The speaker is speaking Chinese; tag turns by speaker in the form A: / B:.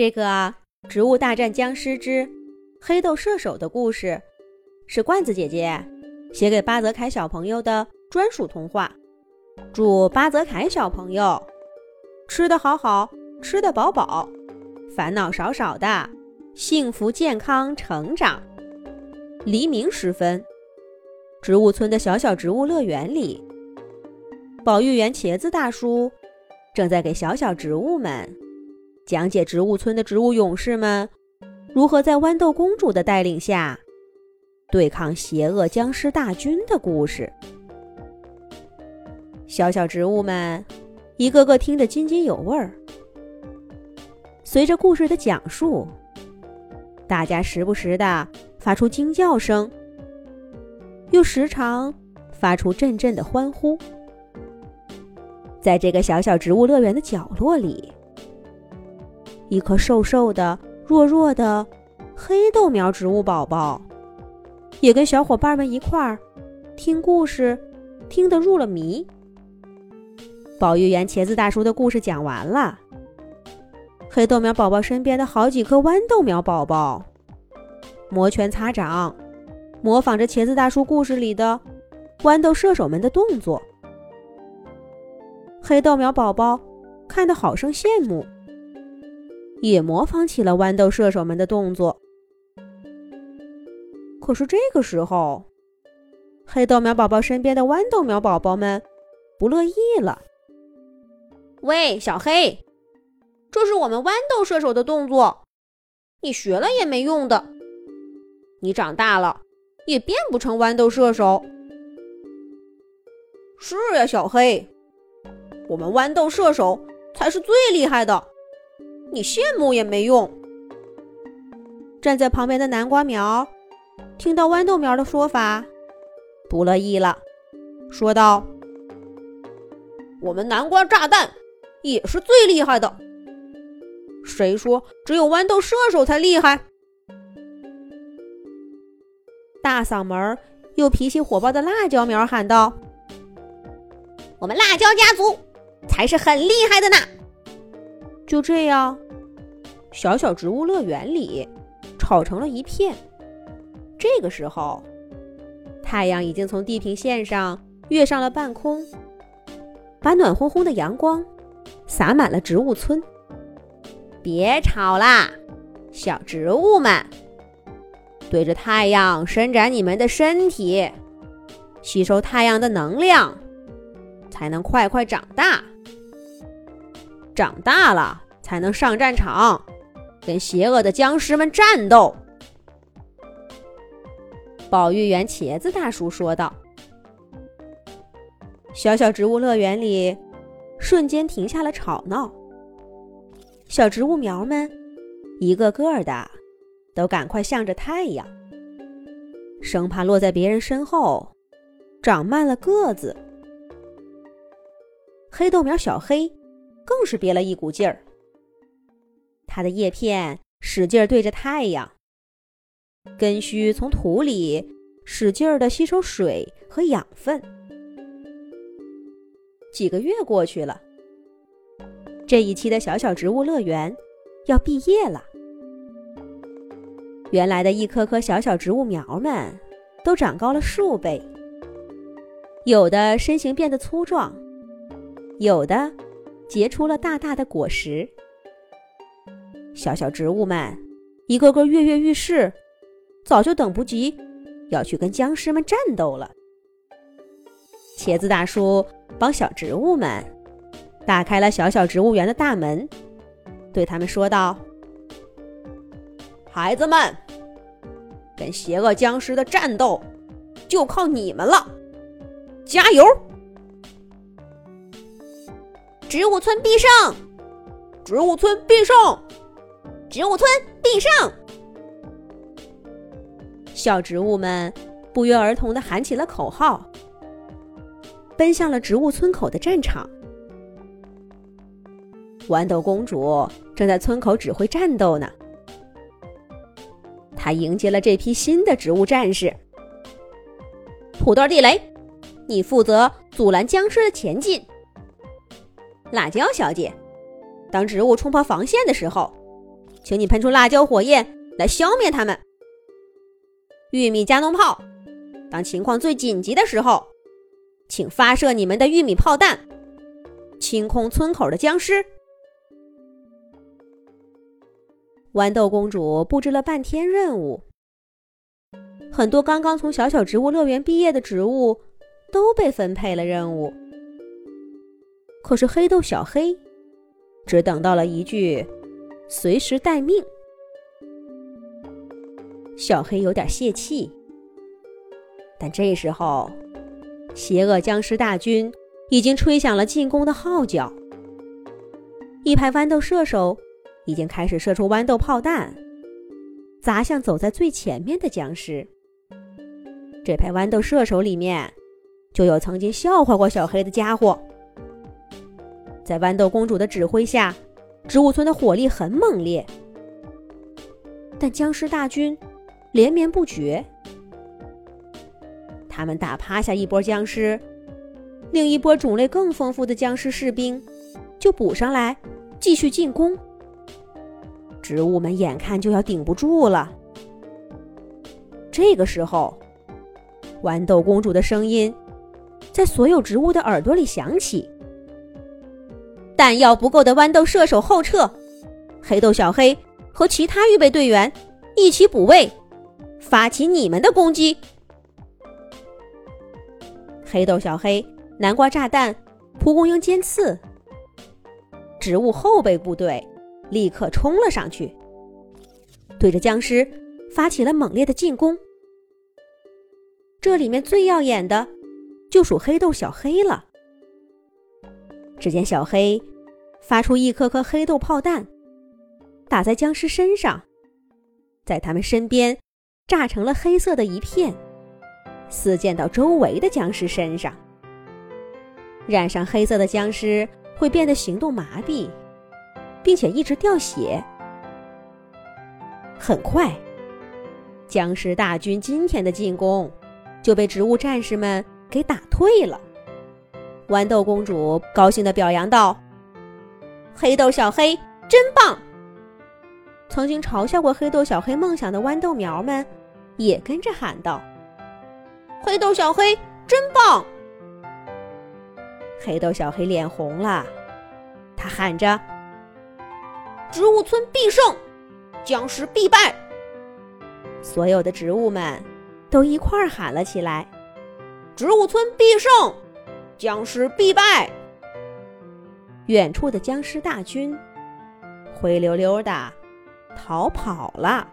A: 这个《植物大战僵尸之黑豆射手》的故事，是罐子姐姐写给巴泽凯小朋友的专属童话。祝巴泽凯小朋友吃得好好，吃得饱饱，烦恼少少的，幸福健康成长。黎明时分，植物村的小小植物乐园里，保育员茄子大叔正在给小小植物们。讲解植物村的植物勇士们如何在豌豆公主的带领下对抗邪恶僵尸大军的故事。小小植物们一个个听得津津有味儿。随着故事的讲述，大家时不时的发出惊叫声，又时常发出阵阵的欢呼。在这个小小植物乐园的角落里。一颗瘦瘦的、弱弱的黑豆苗植物宝宝，也跟小伙伴们一块儿听故事，听得入了迷。保育员茄子大叔的故事讲完了，黑豆苗宝宝身边的好几颗豌豆苗宝宝摩拳擦掌，模仿着茄子大叔故事里的豌豆射手们的动作。黑豆苗宝宝看得好生羡慕。也模仿起了豌豆射手们的动作。可是这个时候，黑豆苗宝宝身边的豌豆苗宝宝们不乐意了。喂，小黑，这是我们豌豆射手的动作，你学了也没用的。你长大了也变不成豌豆射手。是呀，小黑，我们豌豆射手才是最厉害的。你羡慕也没用。站在旁边的南瓜苗听到豌豆苗的说法，不乐意了，说道：“我们南瓜炸弹也是最厉害的。谁说只有豌豆射手才厉害？”大嗓门又脾气火爆的辣椒苗喊道：“我们辣椒家族才是很厉害的呢！”就这样，小小植物乐园里吵成了一片。这个时候，太阳已经从地平线上跃上了半空，把暖烘烘的阳光洒满了植物村。别吵啦，小植物们，对着太阳伸展你们的身体，吸收太阳的能量，才能快快长大。长大了才能上战场，跟邪恶的僵尸们战斗。保育员茄子大叔说道：“小小植物乐园里瞬间停下了吵闹，小植物苗们一个个的都赶快向着太阳，生怕落在别人身后长慢了个子。黑豆苗小黑。”更是憋了一股劲儿，它的叶片使劲对着太阳，根须从土里使劲的吸收水和养分。几个月过去了，这一期的小小植物乐园要毕业了。原来的一棵棵小小植物苗们都长高了数倍，有的身形变得粗壮，有的。结出了大大的果实，小小植物们一个个跃跃欲试，早就等不及要去跟僵尸们战斗了。茄子大叔帮小植物们打开了小小植物园的大门，对他们说道：“孩子们，跟邪恶僵尸的战斗就靠你们了，加油！”植物村必胜！植物村必胜！植物村必胜！小植物们不约而同的喊起了口号，奔向了植物村口的战场。豌豆公主正在村口指挥战斗呢。她迎接了这批新的植物战士。土豆地雷，你负责阻拦僵尸的前进。辣椒小姐，当植物冲破防线的时候，请你喷出辣椒火焰来消灭他们。玉米加农炮，当情况最紧急的时候，请发射你们的玉米炮弹，清空村口的僵尸。豌豆公主布置了半天任务，很多刚刚从小小植物乐园毕业的植物都被分配了任务。可是黑豆小黑只等到了一句“随时待命”。小黑有点泄气，但这时候，邪恶僵尸大军已经吹响了进攻的号角。一排豌豆射手已经开始射出豌豆炮弹，砸向走在最前面的僵尸。这排豌豆射手里面，就有曾经笑话过小黑的家伙。在豌豆公主的指挥下，植物村的火力很猛烈，但僵尸大军。连绵不绝，他们打趴下一波僵尸，另一波种类更丰富的僵尸士兵就补上来，继续进攻。植物们眼看就要顶不住了。这个时候，豌豆公主的声音在所有植物的耳朵里响起：“弹药不够的豌豆射手后撤，黑豆小黑和其他预备队员一起补位。”发起你们的攻击！黑豆小黑、南瓜炸弹、蒲公英尖刺，植物后备部队立刻冲了上去，对着僵尸发起了猛烈的进攻。这里面最耀眼的，就属黑豆小黑了。只见小黑发出一颗颗黑豆炮弹，打在僵尸身上，在他们身边。炸成了黑色的一片，四溅到周围的僵尸身上。染上黑色的僵尸会变得行动麻痹，并且一直掉血。很快，僵尸大军今天的进攻就被植物战士们给打退了。豌豆公主高兴地表扬道：“黑豆小黑真棒！”曾经嘲笑过黑豆小黑梦想的豌豆苗们。也跟着喊道：“黑豆小黑真棒！”黑豆小黑脸红了，他喊着：“植物村必胜，僵尸必败！”所有的植物们都一块儿喊了起来：“植物村必胜，僵尸必败！”远处的僵尸大军灰溜溜的逃跑了。